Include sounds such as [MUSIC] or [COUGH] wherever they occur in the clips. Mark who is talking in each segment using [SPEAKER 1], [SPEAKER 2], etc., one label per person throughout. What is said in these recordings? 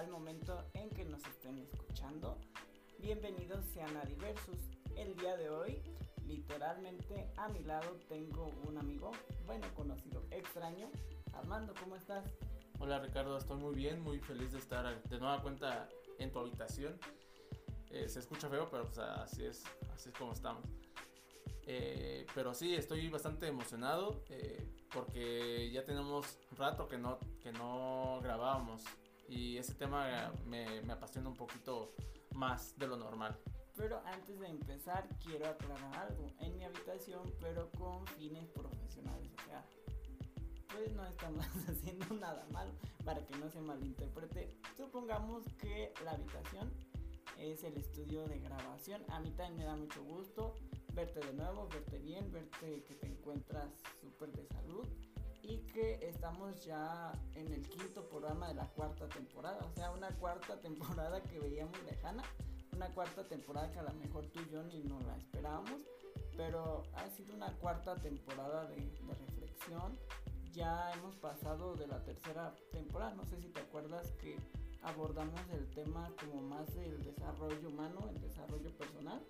[SPEAKER 1] el momento en que nos estén escuchando, bienvenidos sean a Diversus. El día de hoy, literalmente a mi lado tengo un amigo, bueno conocido, extraño. Armando, ¿cómo estás?
[SPEAKER 2] Hola Ricardo, estoy muy bien, muy feliz de estar de nueva cuenta en tu habitación. Eh, se escucha feo, pero pues, así es, así es como estamos. Eh, pero sí, estoy bastante emocionado eh, porque ya tenemos rato que no, que no grabábamos y ese tema me, me apasiona un poquito más de lo normal.
[SPEAKER 1] Pero antes de empezar, quiero aclarar algo. En mi habitación, pero con fines profesionales. O sea, pues no estamos [LAUGHS] haciendo nada malo para que no se malinterprete. Supongamos que la habitación es el estudio de grabación. A mí también me da mucho gusto verte de nuevo, verte bien, verte que te encuentras súper de salud y que estamos ya en el quinto programa de la cuarta temporada. O sea, una cuarta temporada que veíamos lejana, una cuarta temporada que a lo mejor tú y yo ni nos la esperábamos, pero ha sido una cuarta temporada de, de reflexión. Ya hemos pasado de la tercera temporada, no sé si te acuerdas que abordamos el tema como más del desarrollo humano, el desarrollo personal.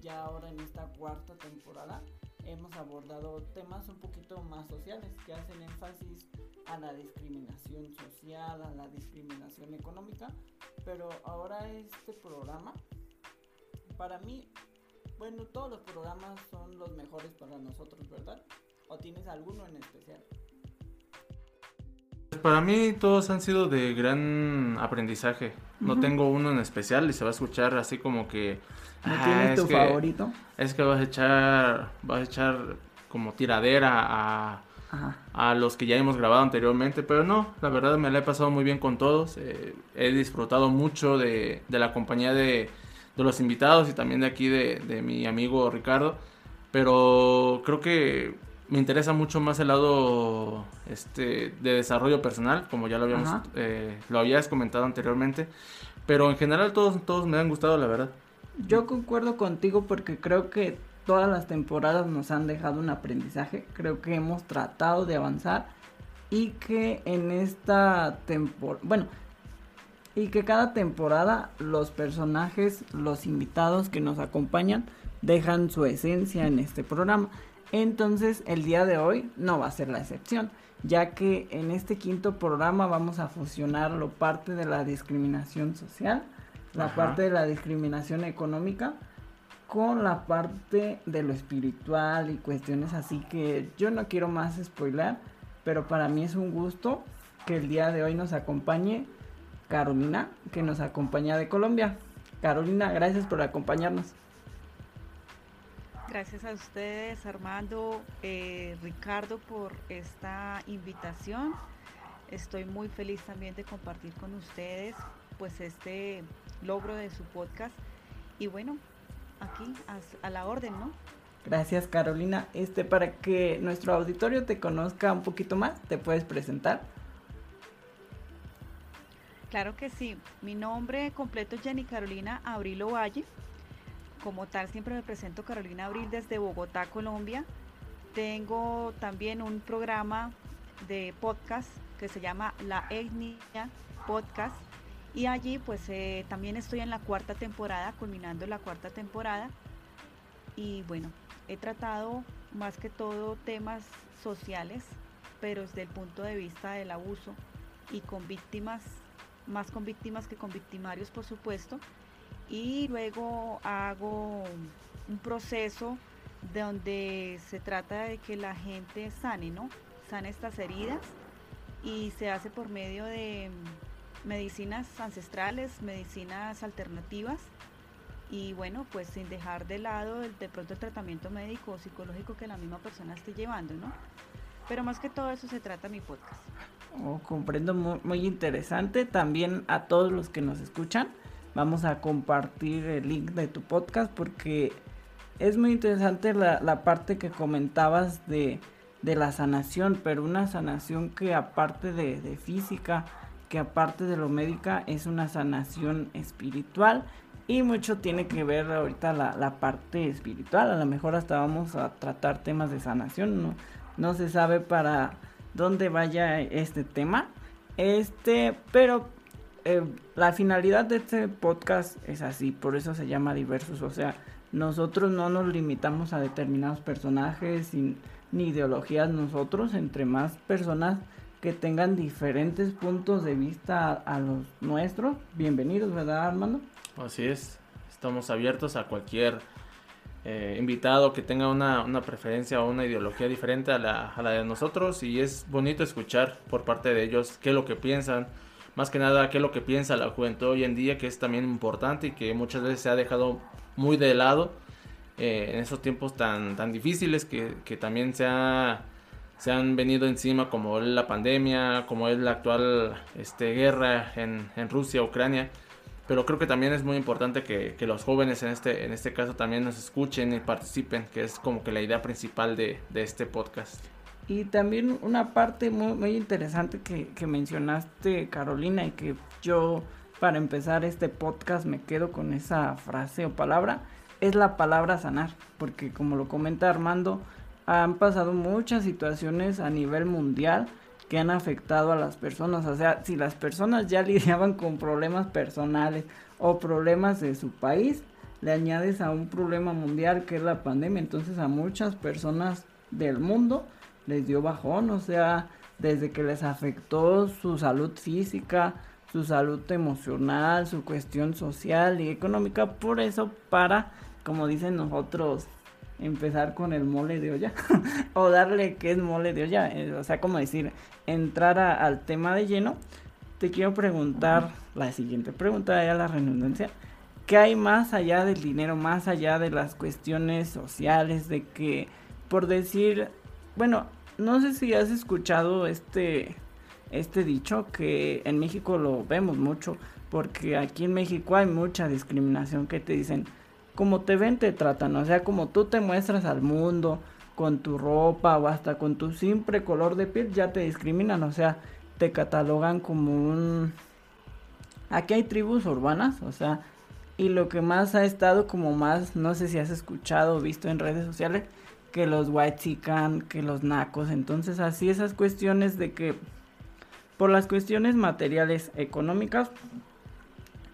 [SPEAKER 1] Ya ahora en esta cuarta temporada hemos abordado temas un poquito más sociales que hacen énfasis a la discriminación social, a la discriminación económica, pero ahora este programa, para mí, bueno, todos los programas son los mejores para nosotros, ¿verdad? ¿O tienes alguno en especial?
[SPEAKER 2] Para mí todos han sido de gran aprendizaje. No tengo uno en especial y se va a escuchar así como que...
[SPEAKER 1] ¿No ah, tienes tu favorito?
[SPEAKER 2] Es que vas a echar, vas a echar como tiradera a, a los que ya hemos grabado anteriormente, pero no, la verdad me la he pasado muy bien con todos. Eh, he disfrutado mucho de, de la compañía de, de, los invitados y también de aquí de, de mi amigo Ricardo. Pero creo que me interesa mucho más el lado este, de desarrollo personal, como ya lo habíamos eh, lo habías comentado anteriormente. Pero en general todos, todos me han gustado, la verdad.
[SPEAKER 1] Yo concuerdo contigo porque creo que todas las temporadas nos han dejado un aprendizaje. Creo que hemos tratado de avanzar y que en esta temporada, bueno, y que cada temporada los personajes, los invitados que nos acompañan, dejan su esencia en este programa. Entonces el día de hoy no va a ser la excepción, ya que en este quinto programa vamos a fusionar lo parte de la discriminación social, la parte de la discriminación económica, con la parte de lo espiritual y cuestiones así que yo no quiero más spoiler, pero para mí es un gusto que el día de hoy nos acompañe Carolina, que nos acompaña de Colombia. Carolina, gracias por acompañarnos.
[SPEAKER 3] Gracias a ustedes, Armando, eh, Ricardo, por esta invitación. Estoy muy feliz también de compartir con ustedes pues este logro de su podcast. Y bueno, aquí a, la orden, ¿no?
[SPEAKER 1] Gracias Carolina. Este, para que nuestro auditorio te conozca un poquito más, ¿te puedes presentar?
[SPEAKER 3] Claro que sí. Mi nombre completo es Jenny Carolina Abrilo Valle. Como tal, siempre me presento Carolina Abril desde Bogotá, Colombia. Tengo también un programa de podcast que se llama La Etnia Podcast. Y allí pues eh, también estoy en la cuarta temporada, culminando la cuarta temporada. Y bueno, he tratado más que todo temas sociales, pero desde el punto de vista del abuso y con víctimas, más con víctimas que con victimarios por supuesto y luego hago un proceso donde se trata de que la gente sane, ¿no? Sane estas heridas y se hace por medio de medicinas ancestrales, medicinas alternativas y bueno, pues sin dejar de lado el, de pronto el tratamiento médico o psicológico que la misma persona esté llevando, ¿no? Pero más que todo eso se trata mi podcast.
[SPEAKER 1] Oh, comprendo muy, muy interesante también a todos los que nos escuchan Vamos a compartir el link de tu podcast porque es muy interesante la, parte que comentabas de, la sanación, pero una sanación que aparte de, física, que aparte de lo médica, es una sanación espiritual y mucho tiene que ver ahorita la, parte espiritual. A lo mejor hasta vamos a tratar temas de sanación. No, no se sabe para dónde vaya este tema. Este, pero eh, la finalidad de este podcast es así, por eso se llama diversos, o sea, nosotros no nos limitamos a determinados personajes ni ideologías, nosotros entre más personas que tengan diferentes puntos de vista a, los nuestros, bienvenidos, ¿verdad Armando?
[SPEAKER 2] Así es, estamos abiertos a cualquier eh, invitado que tenga una, una, preferencia o una ideología diferente a la, a la de nosotros y es bonito escuchar por parte de ellos qué es lo que piensan, más que nada qué es lo que piensa la juventud hoy en día, que es también importante y que muchas veces se ha dejado muy de lado eh, en esos tiempos tan, tan difíciles que, que también se, ha, se, han venido encima como la pandemia, como es la actual este, guerra en, en Rusia, Ucrania. Pero creo que también es muy importante que, que, los jóvenes en este, en este caso también nos escuchen y participen, que es como que la idea principal de, de este podcast.
[SPEAKER 1] Y también una parte muy, muy interesante que, que, mencionaste, Carolina, y que yo para empezar este podcast me quedo con esa frase o palabra, es la palabra sanar. Porque como lo comenta Armando, han pasado muchas situaciones a nivel mundial que han afectado a las personas. O sea, si las personas ya [LAUGHS] lidiaban con problemas personales o problemas de su país, le añades a un problema mundial que es la pandemia. Entonces a muchas personas del mundo les dio bajón, o sea, desde que les afectó su salud física, su salud emocional, su cuestión social y económica. Por eso, para, como dicen nosotros, empezar con el mole de olla [LAUGHS] o darle que es mole de olla, eh, o sea, como decir, entrar al tema de lleno, te quiero preguntar la siguiente pregunta, ya la redundancia. ¿Qué hay más allá del dinero, más allá de las cuestiones sociales, de que, por decir, bueno, no sé si has escuchado este, este dicho que en México lo vemos mucho, porque aquí en México hay mucha discriminación que te dicen, como te ven te tratan, o sea, como tú te muestras al mundo con tu ropa o hasta con tu simple color de piel, ya te discriminan, o sea, te catalogan como un... Aquí hay tribus urbanas, o sea, y lo que más ha estado como más, no sé si has escuchado o visto en redes sociales, que los white chican, que los nacos. Entonces así esas cuestiones de que por las cuestiones materiales económicas,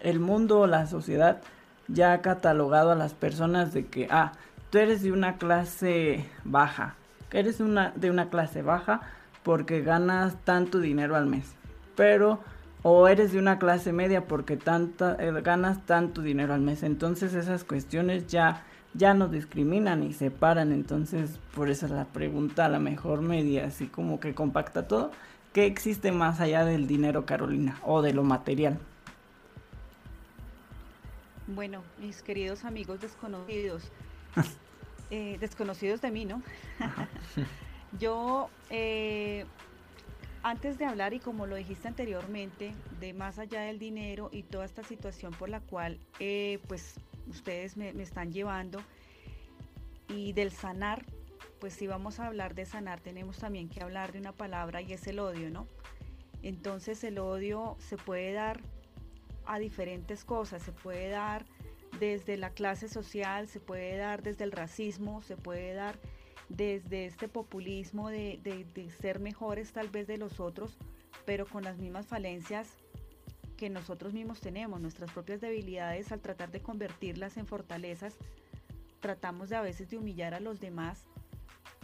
[SPEAKER 1] el mundo, la sociedad ya ha catalogado a las personas de que, ah, tú eres de una clase baja, que eres una, de una clase baja porque ganas tanto dinero al mes. Pero, o eres de una clase media porque tanta, eh, ganas tanto dinero al mes. Entonces esas cuestiones ya ya no discriminan y separan. Entonces, por eso es la pregunta, a la mejor media, así como que compacta todo. ¿Qué existe más allá del dinero, Carolina, o de lo material?
[SPEAKER 3] Bueno, mis queridos amigos desconocidos, [LAUGHS] eh, desconocidos de mí, ¿no? [LAUGHS] Yo, eh, antes de hablar, y como lo dijiste anteriormente, de más allá del dinero y toda esta situación por la cual, eh, pues, ustedes me, están llevando. Y del sanar, pues si vamos a hablar de sanar, tenemos también que hablar de una palabra y es el odio, ¿no? Entonces el odio se puede dar a diferentes cosas, se puede dar desde la clase social, se puede dar desde el racismo, se puede dar desde este populismo de, de ser mejores tal vez de los otros, pero con las mismas falencias que nosotros mismos tenemos, nuestras propias debilidades, al tratar de convertirlas en fortalezas, tratamos de a veces de humillar a los demás.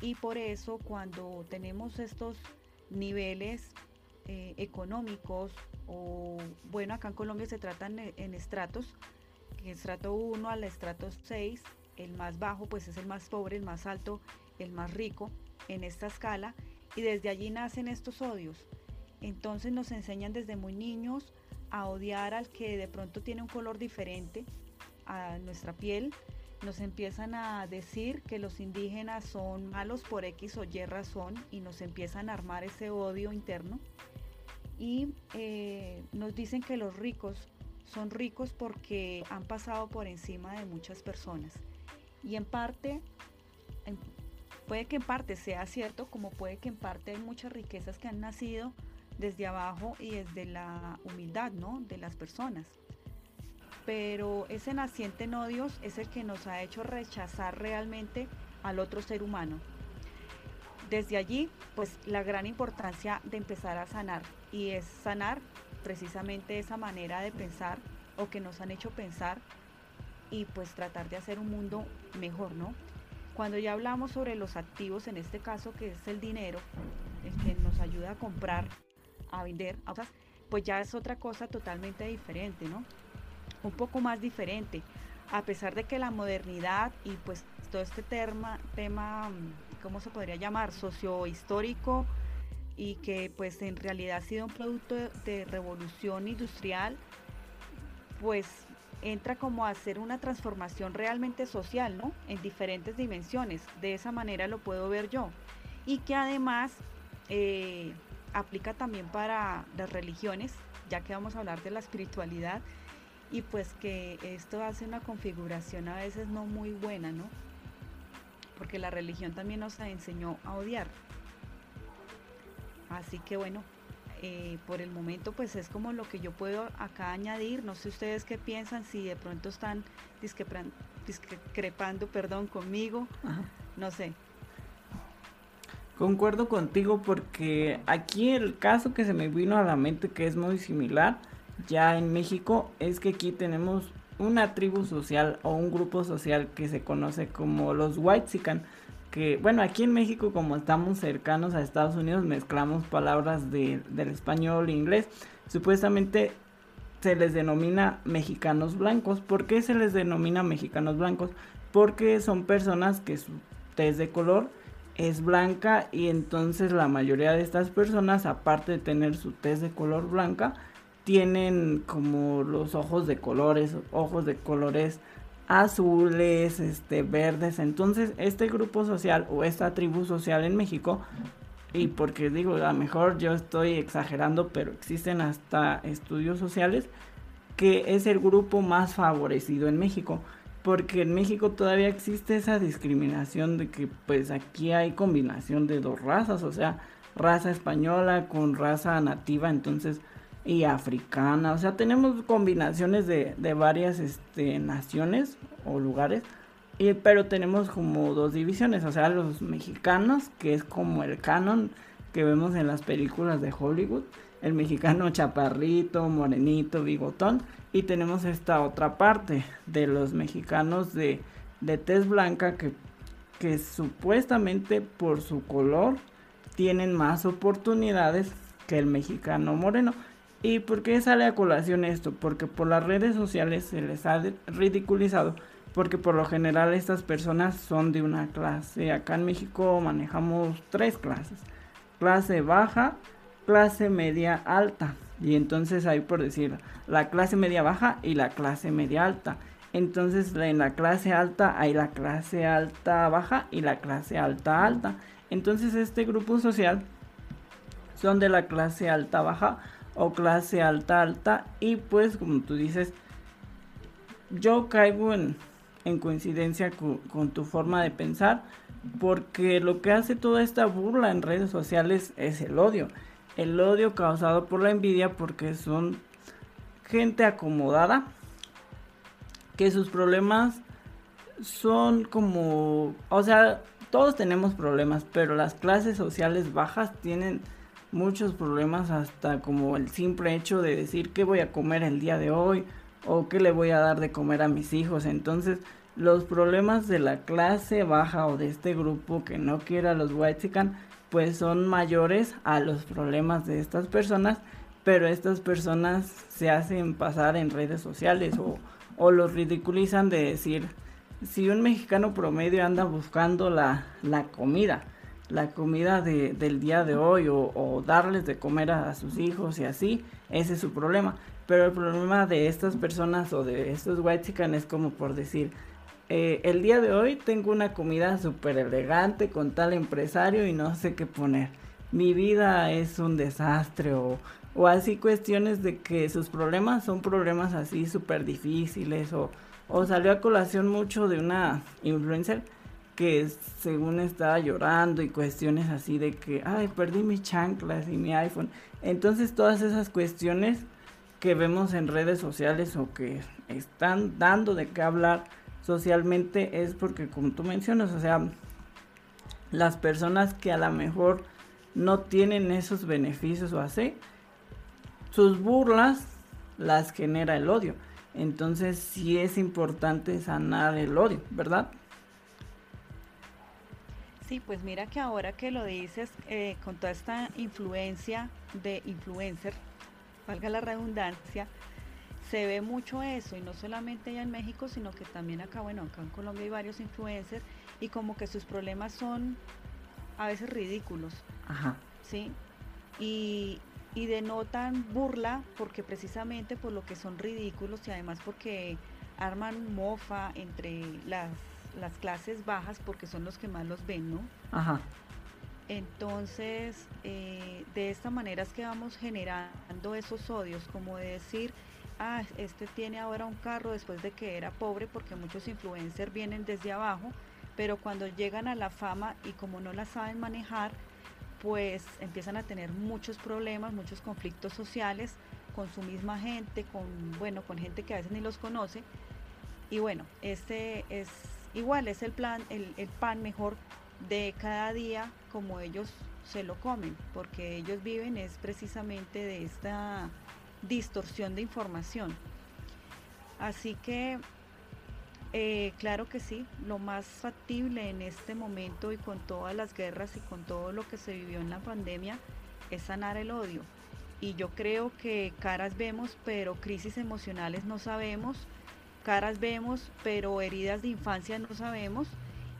[SPEAKER 3] Y por eso cuando tenemos estos niveles eh, económicos o bueno acá en Colombia se tratan en, estratos el estrato 1 al estrato 6 el más bajo pues es el más pobre el más alto el más rico en esta escala y desde allí nacen estos odios. Entonces nos enseñan desde muy niños a odiar al que de pronto tiene un color diferente a nuestra piel. Nos empiezan a decir que los indígenas son malos por X o Y razón y nos empiezan a armar ese odio interno. Y eh, nos dicen que los ricos son ricos porque han pasado por encima de muchas personas. Y en parte, puede que en parte sea cierto, como puede que en parte hay muchas riquezas que han nacido desde abajo y desde la humildad, ¿no? De las personas. Pero ese naciente en odios es el que nos ha hecho rechazar realmente al otro ser humano. Desde allí, pues la gran importancia de empezar a sanar y es sanar precisamente esa manera de pensar o que nos han hecho pensar y pues tratar de hacer un mundo mejor, ¿no? Cuando ya hablamos sobre los activos, en este caso que es el dinero, el que nos ayuda a comprar, a vender, pues ya es otra cosa totalmente diferente, ¿no? Un poco más diferente. A pesar de que la modernidad y pues todo este tema, tema ¿cómo se podría llamar? Sociohistórico y que pues en realidad ha sido un producto de revolución industrial, pues entra como a hacer una transformación realmente social, ¿no? En diferentes dimensiones. De esa manera lo puedo ver yo. Y que además eh, aplica también para las religiones, ya que vamos a hablar de la espiritualidad. Y pues que esto hace una configuración a veces no muy buena, ¿no? Porque la religión también nos enseñó a odiar. Así que bueno, eh, por el momento pues es como lo que yo puedo acá añadir. No sé ustedes qué piensan, si de pronto están discrepando perdón, conmigo. No sé.
[SPEAKER 1] Concuerdo contigo porque aquí el caso que se me vino a la mente que es muy similar ya en México es que aquí tenemos una tribu social o un grupo social que se conoce como los Whitezican que, bueno, aquí en México como estamos cercanos a Estados Unidos, mezclamos palabras del español e inglés. Supuestamente se les denomina mexicanos blancos. ¿Por qué se les denomina mexicanos blancos? Porque son personas que su de color es blanca y entonces la mayoría de estas personas, aparte de tener su tez de color blanca, tienen como los ojos de colores, ojos de colores azules, este, verdes. Entonces, este grupo social o esta tribu social en México, y porque digo, a lo mejor yo estoy exagerando, pero existen hasta estudios sociales, que es el grupo más favorecido en México. Porque en México todavía existe esa discriminación de que pues aquí hay combinación de dos razas, o sea, raza española con raza nativa, entonces y africana. O sea, tenemos combinaciones de, de varias este, naciones o lugares. Y, pero tenemos como dos divisiones. O sea, los mexicanos, que es como el canon que vemos en las películas de Hollywood. El mexicano chaparrito, morenito, bigotón. Y tenemos esta otra parte de los mexicanos de, de tez blanca que, que supuestamente por su color tienen más oportunidades que el mexicano moreno. ¿Y por qué sale a colación esto? Porque por las redes sociales se les ha ridiculizado, porque por lo general estas personas son de una clase. Acá en México manejamos tres clases. Clase baja, clase media alta. Y entonces hay por decir la clase media baja y la clase media alta. Entonces en la clase alta hay la clase alta baja y la clase alta alta. Entonces este grupo social son de la clase alta baja o clase alta alta y pues como tú dices yo caigo en, coincidencia con, tu forma de pensar porque lo que hace toda esta burla en redes sociales es el odio el odio causado por la envidia porque son gente acomodada que sus problemas son como o sea todos tenemos problemas pero las clases sociales bajas tienen muchos problemas hasta como el simple hecho de decir qué voy a comer el día de hoy o qué le voy a dar de comer a mis hijos. Entonces, los problemas de la clase baja o de este grupo que no quiere a los Whitezican, pues son mayores a los problemas de estas personas, pero estas personas se hacen pasar en redes sociales o, o los ridiculizan de decir, si un mexicano promedio anda buscando la, la comida, la comida de, del día de hoy o, darles de comer a, sus hijos y así, ese es su problema. Pero el problema de estas personas o de estos white chicken es como por decir, eh, el día de hoy tengo una comida súper elegante con tal empresario y no sé qué poner. Mi vida es un desastre o, o así cuestiones de que sus problemas son problemas así súper difíciles o, o salió a colación mucho de una influencer que según estaba llorando y cuestiones así de que, ay, perdí mis chanclas y mi iPhone. Entonces todas esas cuestiones que vemos en redes sociales o que están dando de qué hablar socialmente es porque como tú mencionas, o sea, las personas que a lo mejor no tienen esos beneficios o así, sus burlas las genera el odio. Entonces sí es importante sanar el odio, ¿verdad?
[SPEAKER 3] Sí, pues mira que ahora que lo dices, eh, con toda esta influencia de influencer, valga la redundancia, se ve mucho eso, y no solamente allá en México, sino que también acá, bueno, acá en Colombia hay varios influencers, y como que sus problemas son a veces ridículos. Ajá. ¿Sí? Y, y denotan burla porque precisamente por lo que son ridículos y además porque arman mofa entre las, las clases bajas porque son los que más los ven, ¿no? Ajá. Entonces, eh, de esta manera es que vamos generando esos odios, como de decir, ah, este tiene ahora un carro después de que era pobre, porque muchos influencers vienen desde abajo, pero cuando llegan a la fama y como no la saben manejar, pues empiezan a tener muchos problemas, muchos conflictos sociales con su misma gente, con bueno, con gente que a veces ni los conoce. Y bueno, este es igual, es el plan, el, el pan mejor de cada día como ellos se lo comen, porque ellos viven es precisamente de esta distorsión de información. Así que eh, claro que sí, lo más factible en este momento y con todas las guerras y con todo lo que se vivió en la pandemia es sanar el odio. Y yo creo que caras vemos, pero crisis emocionales no sabemos, caras vemos, pero heridas de infancia no sabemos.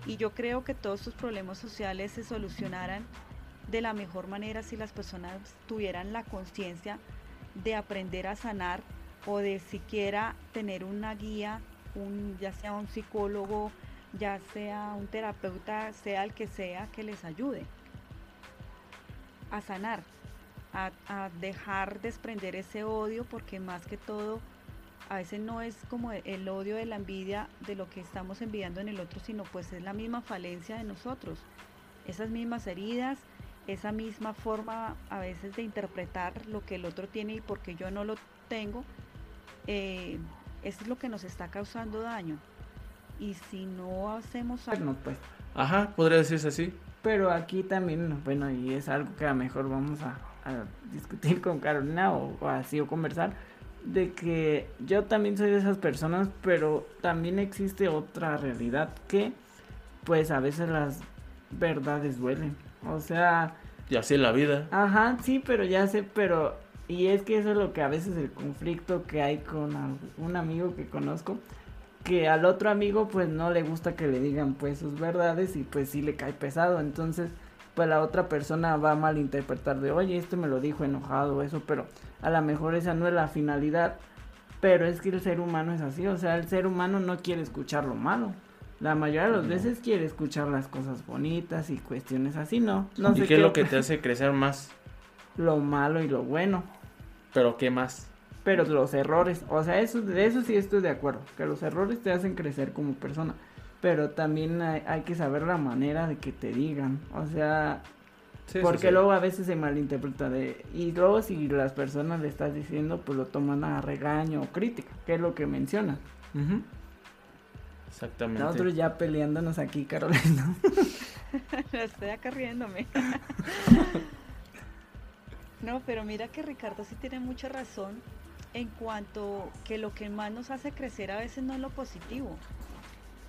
[SPEAKER 3] Y yo creo que todos estos problemas sociales se solucionaran de la mejor manera si las personas tuvieran la conciencia de aprender a sanar o de siquiera tener una guía ya sea un psicólogo, ya sea un terapeuta, sea el que sea, que les ayude a sanar, a, a dejar desprender ese odio, porque más que todo, a veces no es como el odio de la envidia de lo que estamos envidiando en el otro, sino pues es la misma falencia de nosotros, esas mismas heridas, esa misma forma a veces de interpretar lo que el otro tiene y porque yo no lo tengo, eh, es lo que nos está causando daño. Y si no hacemos
[SPEAKER 2] algo... pues. Ajá, podría decirse así.
[SPEAKER 1] Pero aquí también, bueno, y es algo que a lo mejor vamos a, discutir [LAUGHS] con Carolina o, así o conversar, de que yo también soy de esas personas, pero también existe otra realidad que pues a veces las verdades duelen. O sea...
[SPEAKER 2] Y así es la vida.
[SPEAKER 1] Ajá, sí, pero ya sé, pero y es que eso es lo que a veces el conflicto que hay con un amigo que conozco, que al otro amigo pues no le gusta que le digan pues sus verdades y pues sí le cae pesado, entonces pues la otra persona va a malinterpretar de, oye, este me lo dijo enojado o eso, pero a lo mejor esa no es la finalidad, pero es que el ser humano es así, o sea, el ser humano no quiere escuchar lo malo. La mayoría de las veces quiere escuchar las cosas bonitas y cuestiones así, ¿no? no
[SPEAKER 2] ¿Y qué es lo que te hace crecer más?
[SPEAKER 1] Lo malo y lo bueno.
[SPEAKER 2] Pero ¿qué más?
[SPEAKER 1] Pero los errores, o sea, eso, de eso sí estoy de acuerdo, que los errores te hacen crecer como persona, pero también hay, que saber la manera de que te digan, o sea, porque luego a veces se malinterpreta de, y luego si las personas le estás diciendo, pues lo toman a regaño o crítica, que es lo que mencionan. Exactamente. Nosotros ya peleándonos aquí, Carolina. [LAUGHS]
[SPEAKER 3] Estoy acá riéndome. [LAUGHS] No, pero mira que Ricardo sí tiene mucha razón en cuanto que lo que más nos hace crecer a veces no es lo positivo,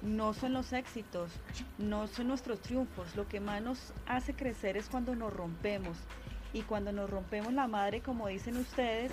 [SPEAKER 3] no son los éxitos, no son nuestros triunfos, lo que más nos hace crecer es cuando nos rompemos y cuando nos rompemos la madre, como dicen ustedes,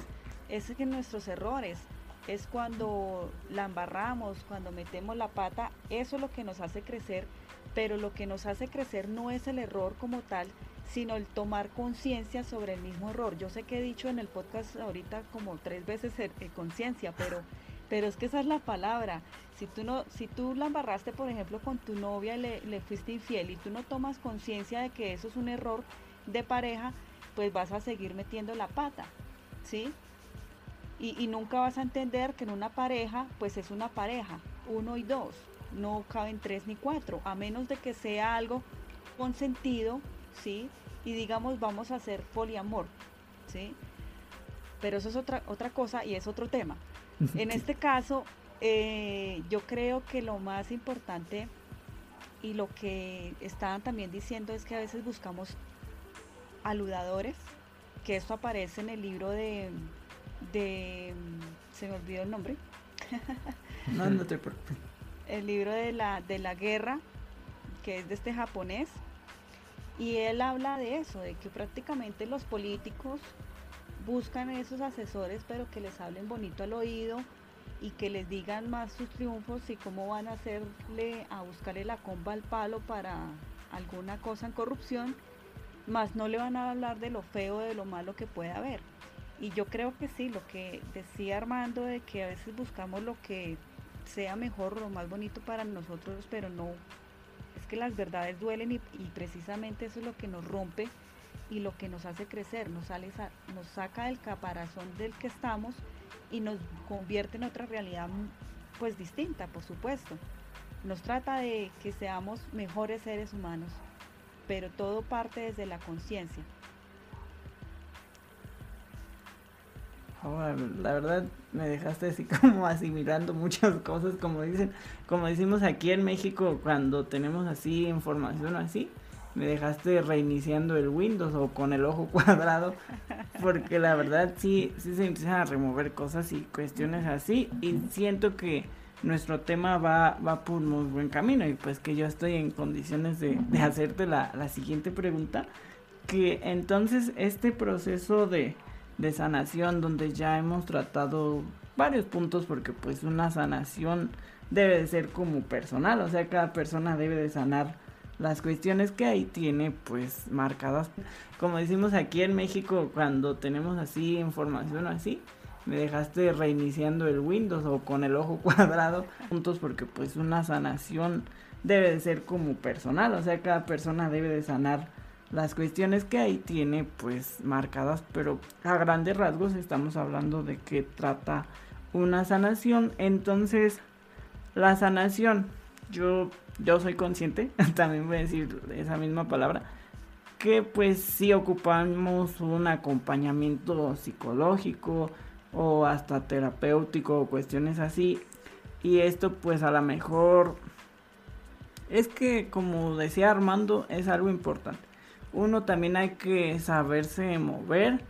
[SPEAKER 3] es que nuestros errores, es cuando la embarramos, cuando metemos la pata, eso es lo que nos hace crecer, pero lo que nos hace crecer no es el error como tal, sino el tomar conciencia sobre el mismo error. Yo sé que he dicho en el podcast ahorita como tres veces eh, conciencia, pero, pero es que esa es la palabra. Si tú, no, si tú la embarraste, por ejemplo, con tu novia y le, le fuiste infiel y tú no tomas conciencia de que eso es un error de pareja, pues vas a seguir metiendo la pata, ¿sí? Y, y nunca vas a entender que en una pareja, pues es una pareja, uno y dos, no caben tres ni cuatro, a menos de que sea algo consentido ¿sí? Y digamos, vamos a hacer poliamor, ¿sí? Pero eso es otra, otra cosa y es otro tema. [LAUGHS] En este caso, eh, yo creo que lo más importante y lo que estaban también diciendo es que a veces buscamos aludadores que esto aparece en el libro de, de se me olvidó el nombre.
[SPEAKER 1] no, no te preocupes.
[SPEAKER 3] El libro de la, de la guerra, que es de este japonés, y él habla de eso, de que prácticamente los políticos buscan esos asesores, pero que les hablen bonito al oído y que les digan más sus triunfos y cómo van a hacerle a buscarle la comba al palo para alguna cosa en corrupción, más no le van a hablar de lo feo, de lo malo que puede haber. Y yo creo que sí, lo que decía Armando de que a veces buscamos lo que sea mejor, lo más bonito para nosotros, pero no, es que las verdades duelen y, precisamente eso es lo que nos rompe y lo que nos hace crecer, nos, sale, nos saca del caparazón del que estamos y nos convierte en otra realidad pues distinta, por supuesto. Nos trata de que seamos mejores seres humanos, pero todo parte desde la conciencia.
[SPEAKER 1] La verdad me dejaste así [LAUGHS] como asimilando muchas cosas, como dicen, como decimos aquí en México cuando tenemos así información así, me dejaste reiniciando el Windows o con el ojo [LAUGHS] cuadrado, porque la verdad sí, sí se empiezan a remover cosas y cuestiones así, y siento que nuestro tema va, va por muy buen camino, y pues que yo estoy en condiciones de, de hacerte la, la siguiente pregunta, que entonces este proceso de de sanación donde ya hemos tratado varios puntos porque pues una sanación debe de ser como personal, o sea, cada persona debe de sanar las cuestiones que ahí tiene pues marcadas. Como decimos aquí en México cuando tenemos así información así, me dejaste reiniciando el Windows o con el ojo [LAUGHS] cuadrado puntos porque pues una sanación debe de ser como personal, o sea, cada persona debe de sanar las cuestiones que ahí tiene pues marcadas, pero a grandes rasgos estamos hablando de que trata una sanación. Entonces, la sanación, yo, yo soy consciente, [LAUGHS] también voy a decir esa misma palabra, que pues si ocupamos un acompañamiento psicológico o hasta terapéutico o cuestiones así. Y esto pues a lo mejor es que como decía Armando es algo importante uno también hay que saberse mover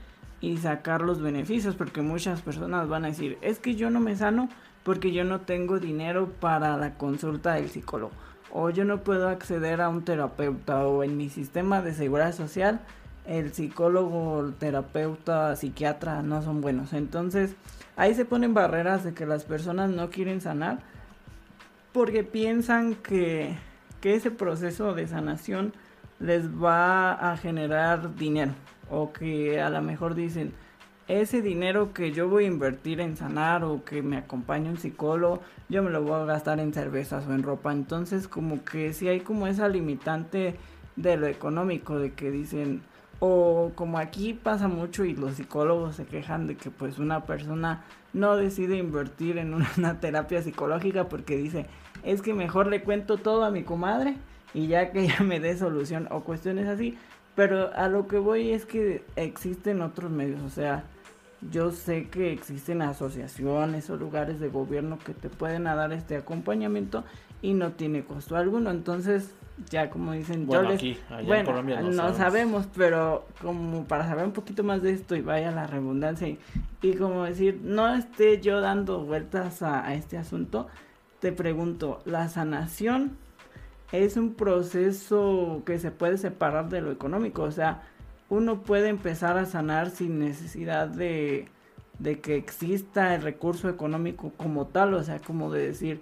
[SPEAKER 1] y sacar los beneficios porque muchas personas van a decir es que yo no me sano porque yo no tengo dinero para la consulta del psicólogo o yo no puedo acceder a un terapeuta o en mi sistema de seguridad social el psicólogo, el terapeuta, psiquiatra no son buenos. Entonces ahí se ponen barreras de que las personas no quieren sanar porque piensan que, que ese proceso de sanación les va a generar dinero o que a lo mejor dicen ese dinero que yo voy a invertir en sanar o que me acompañe un psicólogo, yo me lo voy a gastar en cervezas o en ropa. Entonces como que si hay como esa limitante de lo económico, de que dicen, o como aquí pasa mucho y los psicólogos se quejan de que pues una persona no decide invertir en una [LAUGHS] terapia psicológica porque dice, es que mejor le cuento todo a mi comadre y ya que ella me dé solución o cuestiones así. Pero a lo que voy es que existen otros medios, o sea, yo sé que existen asociaciones o lugares de gobierno que te pueden dar este acompañamiento y no tiene costo alguno. Entonces, ya como dicen,
[SPEAKER 2] bueno, yo les, aquí, allá en Colombia
[SPEAKER 1] no, sabemos. pero como para saber un poquito más de esto y vaya la redundancia y, como decir, no esté yo dando vueltas a este asunto, te pregunto, ¿la sanación es un proceso que se puede separar de lo económico. O sea, uno puede empezar a sanar sin necesidad de, de que exista el recurso económico como tal. O sea, como de decir,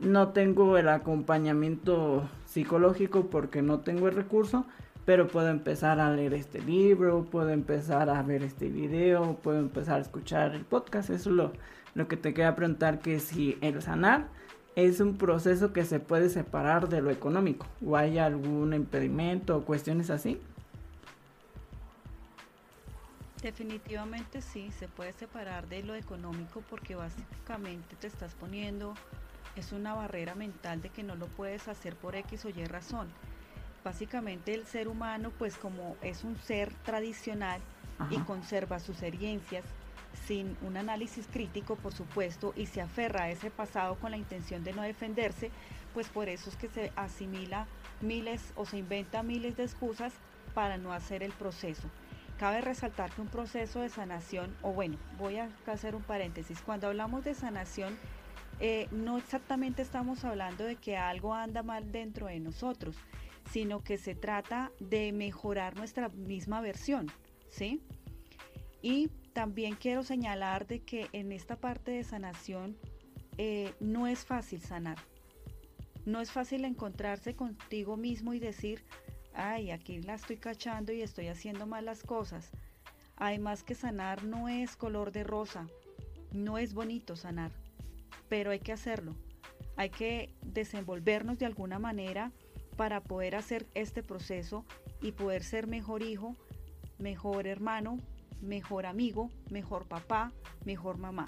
[SPEAKER 1] no tengo el acompañamiento psicológico porque no tengo el recurso, pero puedo empezar a leer este libro, puedo empezar a ver este video, puedo empezar a escuchar el podcast. Eso es lo, lo que te quería preguntar, que si el sanar es un proceso que se puede separar de lo económico o hay algún impedimento o cuestiones así.
[SPEAKER 3] Definitivamente sí, se puede separar de lo económico porque básicamente te estás poniendo, es una barrera mental de que no lo puedes hacer por X o Y razón. Básicamente el ser humano pues como es un ser tradicional y conserva sus herencias, sin un análisis crítico, por supuesto, y se aferra a ese pasado con la intención de no defenderse, pues por eso es que se asimila miles o se inventa miles de excusas para no hacer el proceso. cabe resaltar que un proceso de sanación, o bueno, voy a hacer un paréntesis, cuando hablamos de sanación, eh, no exactamente estamos hablando de que algo anda mal dentro de nosotros, sino que se trata de mejorar nuestra misma versión, ¿sí? Y también quiero señalar de que en esta parte de sanación eh, no es fácil sanar. No es fácil encontrarse contigo mismo y decir, ay, aquí la estoy cachando y estoy haciendo mal las cosas. Además que sanar no es color de rosa, no es bonito sanar, pero hay que hacerlo. Hay que desenvolvernos de alguna manera para poder hacer este proceso y poder ser mejor hijo, mejor hermano, mejor amigo, mejor papá, mejor mamá.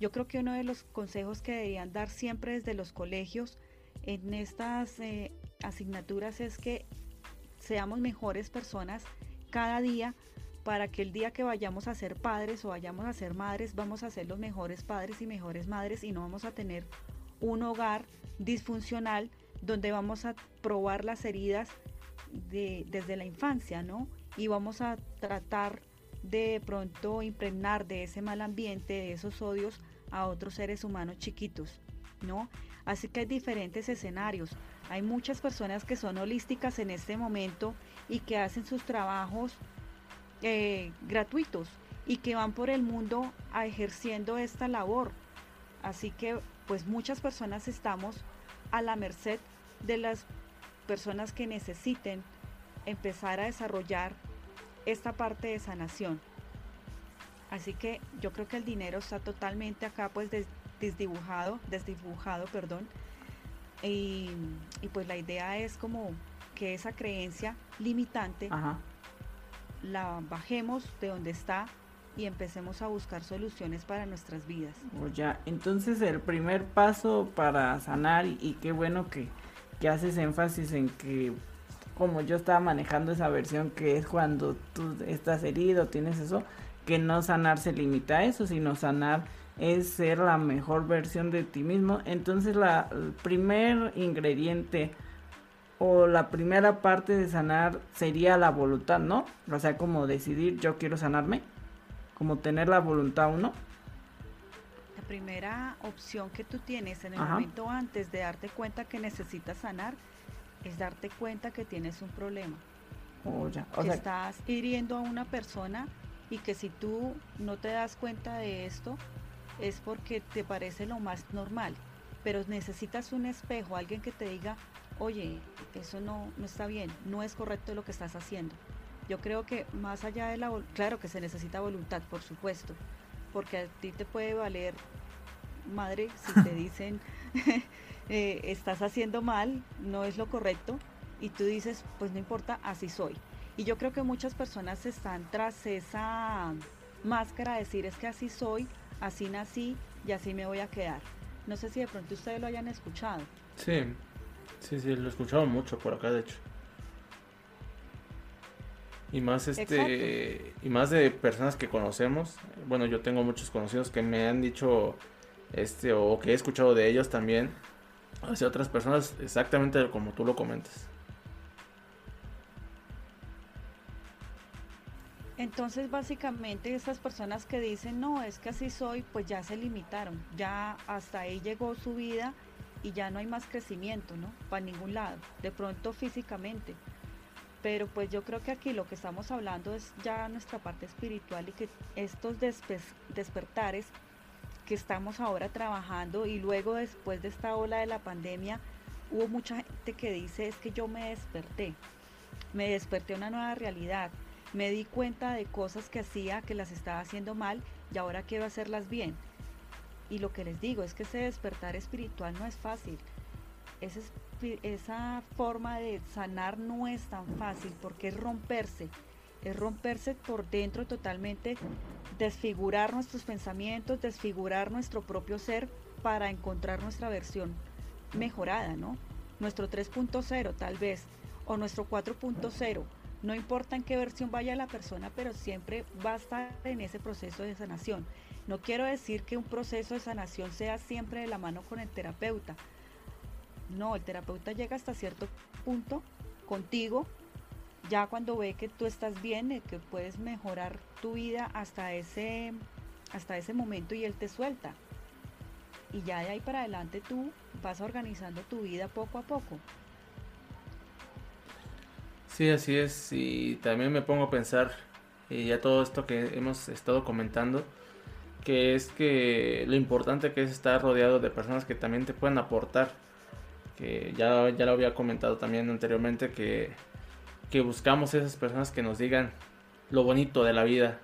[SPEAKER 3] Yo creo que uno de los consejos que deberían dar siempre desde los colegios en estas eh, asignaturas es que seamos mejores personas cada día para que el día que vayamos a ser padres o vayamos a ser madres, vamos a ser los mejores padres y mejores madres y no vamos a tener un hogar disfuncional donde vamos a probar las heridas de, desde la infancia, ¿no? Y vamos a tratar de pronto impregnar de ese mal ambiente, de esos odios a otros seres humanos chiquitos, ¿no? Así que hay diferentes escenarios. Hay muchas personas que son holísticas en este momento y que hacen sus trabajos eh, gratuitos y que van por el mundo ejerciendo esta labor. Así que pues muchas personas estamos a la merced de las personas que necesiten empezar a desarrollar esta parte de sanación. Así que yo creo que el dinero está totalmente acá pues desdibujado, desdibujado, perdón. Y, pues la idea es como que esa creencia limitante la bajemos de donde está y empecemos a buscar soluciones para nuestras vidas.
[SPEAKER 1] Oh, ya, entonces el primer paso para sanar y, qué bueno que, que haces énfasis en que como yo estaba manejando esa versión que es cuando tú estás herido, tienes eso, que no sanar se limita a eso, sino sanar es ser la mejor versión de ti mismo. Entonces la, el primer ingrediente o la primera parte de sanar sería la voluntad, ¿no? O sea, como decidir yo quiero sanarme, como tener la voluntad uno.
[SPEAKER 3] La primera opción que tú tienes en el momento antes de darte cuenta que necesitas sanar es darte cuenta que tienes un problema.
[SPEAKER 1] Oh, ya.
[SPEAKER 3] que estás hiriendo a una persona y que si tú no te das cuenta de esto, es porque te parece lo más normal, pero necesitas un espejo, alguien que te diga, oye, eso no, no está bien, no es correcto lo que estás haciendo. Yo creo que más allá de la... Claro que se necesita voluntad, por supuesto, porque a ti te puede valer, madre, si te [LAUGHS] dicen, [LAUGHS] eh, estás haciendo mal, no es lo correcto, y tú dices, pues no importa, así soy. Y yo creo que muchas personas están tras esa máscara de decir, es que así soy, así nací y así me voy a quedar. No sé si de pronto ustedes lo hayan escuchado.
[SPEAKER 2] Sí, sí, sí, lo he escuchado mucho por acá, de hecho. Y más este y más de personas que conocemos. Bueno, yo tengo muchos conocidos que me han dicho este o que he escuchado de ellos también hacia otras personas exactamente como tú lo comentas.
[SPEAKER 3] Entonces, básicamente, estas personas que dicen, no, es que así soy, pues ya se limitaron, ya hasta ahí llegó su vida y ya no hay más crecimiento, ¿no? Para ningún lado, de pronto físicamente. Pero pues yo creo que aquí lo que estamos hablando es ya nuestra parte espiritual y que estos despertares que estamos ahora trabajando y luego después de esta ola de la pandemia, hubo mucha gente que dice, es que yo me desperté, me desperté una nueva realidad me di cuenta de cosas que hacía que las estaba haciendo mal y ahora quiero hacerlas bien. Y lo que les digo es que ese despertar espiritual no es fácil. esa forma de sanar no es tan fácil porque es romperse. Es romperse por dentro totalmente, desfigurar nuestros pensamientos, desfigurar nuestro propio ser para encontrar nuestra versión mejorada, ¿no? Nuestro 3.0 tal vez, o nuestro 4.0 no importa en qué versión vaya la persona, pero siempre va a estar en ese proceso de sanación. No quiero decir que un proceso de sanación sea siempre de la mano con el terapeuta. No, el terapeuta llega hasta cierto punto contigo ya cuando ve que tú estás bien, que puedes mejorar tu vida hasta ese, hasta ese momento y él te suelta. Y ya de ahí para adelante tú vas organizando tu vida poco a poco.
[SPEAKER 2] Sí, así es. Y también me pongo a pensar, y ya todo esto que hemos estado comentando, que es que lo importante que es estar rodeado de personas que también te pueden aportar. Que ya, ya lo había comentado también anteriormente, que que buscamos esas personas que nos digan lo bonito de la vida.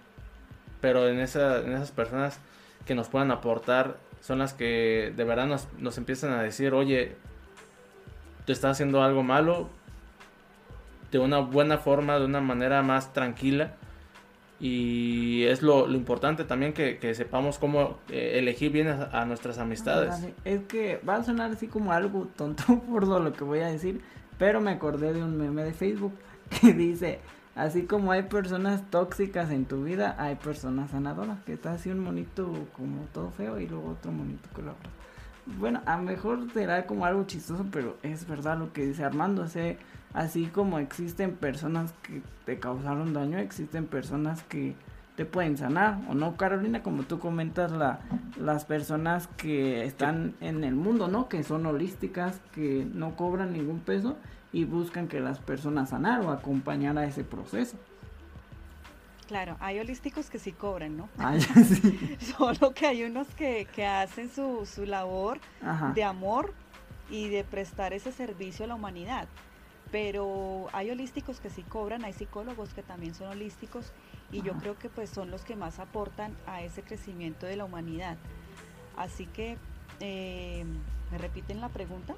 [SPEAKER 2] Pero en, esa, en esas personas que nos puedan aportar son las que de verdad nos, nos empiezan a decir, oye, tú estás haciendo algo malo de una buena forma, de una manera más tranquila. Y es lo, lo importante también que, que, sepamos cómo eh, elegir bien a, a nuestras amistades.
[SPEAKER 1] Es que va a sonar así como algo tonto [LAUGHS] por lo que voy a decir, pero me acordé de un meme de Facebook [LAUGHS] que dice, así como hay personas tóxicas en tu vida, hay personas sanadoras, que está así un monito como todo feo y luego otro monito con la Bueno, a lo mejor será como algo chistoso, pero es verdad lo que dice Armando, así como existen personas que te causaron daño, existen personas que te pueden sanar o no Carolina como tú comentas la, las personas que están en el mundo no que son holísticas que no cobran ningún peso y buscan que las personas sanar o acompañar a ese proceso.
[SPEAKER 3] Claro, hay holísticos que sí cobran, ¿no?
[SPEAKER 1] Ah, [LAUGHS] sí.
[SPEAKER 3] Solo que hay unos que, que hacen su, su labor de amor y de prestar ese servicio a la humanidad. Pero hay holísticos que sí cobran, hay psicólogos que también son holísticos y yo creo que pues son los que más aportan a ese crecimiento de la humanidad. Así que, eh, ¿me repiten la pregunta?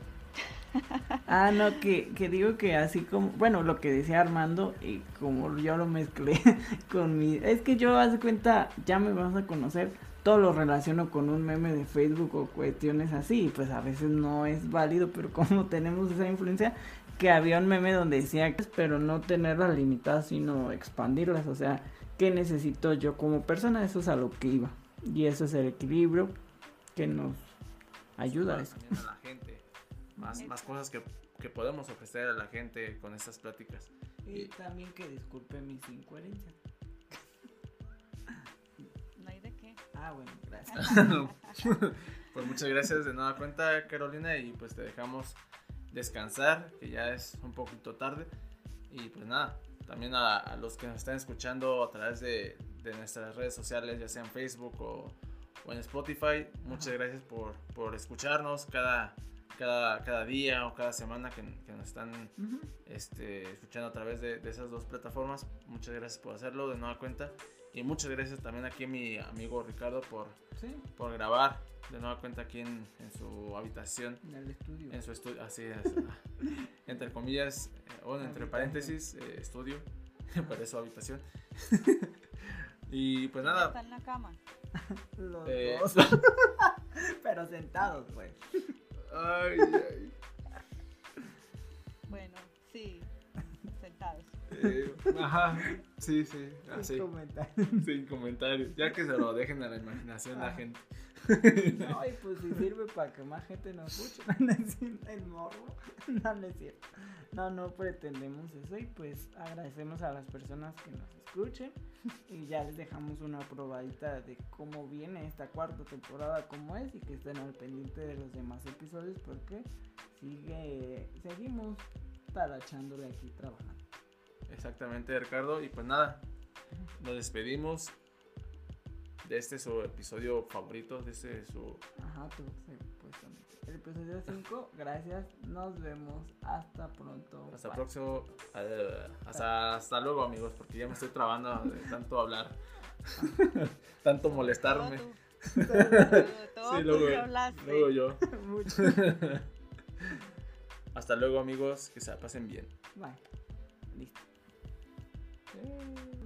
[SPEAKER 3] [LAUGHS]
[SPEAKER 1] ah, no, que, que, digo que así como, bueno, lo que decía Armando, y como yo lo mezclé [LAUGHS] con mi, es que yo, hace cuenta, ya me vas a conocer, todo lo relaciono con un meme de Facebook o cuestiones así, pues a veces no es válido, pero [LAUGHS] como tenemos esa influencia, que había un meme donde decía, pero no tenerlas limitadas, sino expandirlas, o sea, ¿qué necesito yo como persona? Eso es a lo que iba, y eso es el equilibrio que nos ayuda a eso
[SPEAKER 2] más, más cosas que, que, podemos ofrecer a la gente con estas pláticas.
[SPEAKER 1] Y, también que disculpe mis incoherencias.
[SPEAKER 3] No hay de qué.
[SPEAKER 1] Ah, bueno, gracias. [LAUGHS]
[SPEAKER 2] pues muchas gracias de nueva cuenta, Carolina, y pues te dejamos descansar, que ya es un poquito tarde. Y pues nada, también a, a los que nos están escuchando a través de, de, nuestras redes sociales, ya sea en Facebook o, o en Spotify, muchas gracias por, por escucharnos cada cada, cada día o cada semana que, que nos están este, escuchando a través de, de, esas dos plataformas. Muchas gracias por hacerlo de nueva cuenta. Y muchas gracias también aquí a mi amigo Ricardo por, por grabar de nueva cuenta aquí en, en su habitación.
[SPEAKER 1] En el estudio.
[SPEAKER 2] En su estudio, así es. [LAUGHS] entre comillas, o eh, entre paréntesis, eh, estudio, [LAUGHS] para su habitación. [LAUGHS] y pues nada.
[SPEAKER 3] Está en la cama.
[SPEAKER 1] Los eh, dos. Pero sentados, pues.
[SPEAKER 2] Ay, ay.
[SPEAKER 3] Bueno, sí, sentados.
[SPEAKER 2] Eh, ajá, sí, sí. Así.
[SPEAKER 1] Sin comentarios.
[SPEAKER 2] Sin comentarios. Ya que se lo dejen a la imaginación la gente.
[SPEAKER 1] No, y pues si sirve para que más gente nos escuche. [LAUGHS] No es el morro. [LAUGHS] No, no es cierto. No, no pretendemos eso. Y pues agradecemos a las personas que nos escuchen. Y ya les dejamos una probadita de cómo viene esta cuarta temporada, cómo es. Y que estén al pendiente de los demás episodios. Porque sigue, seguimos talachándole aquí trabajando.
[SPEAKER 2] Exactamente, Ricardo. Y pues nada, nos despedimos de este su episodio favorito, de este su...
[SPEAKER 1] Ajá, tú, sí, pues El episodio 5, gracias, nos vemos, hasta pronto.
[SPEAKER 2] Hasta próximo, hasta, hasta luego amigos, porque ya me estoy trabando de tanto hablar, [LAUGHS] tanto molestarme. [LAUGHS]
[SPEAKER 3] Todo sí, luego,
[SPEAKER 2] luego yo. [LAUGHS] hasta luego amigos, que se pasen bien.
[SPEAKER 1] Bye. Listo. Eh.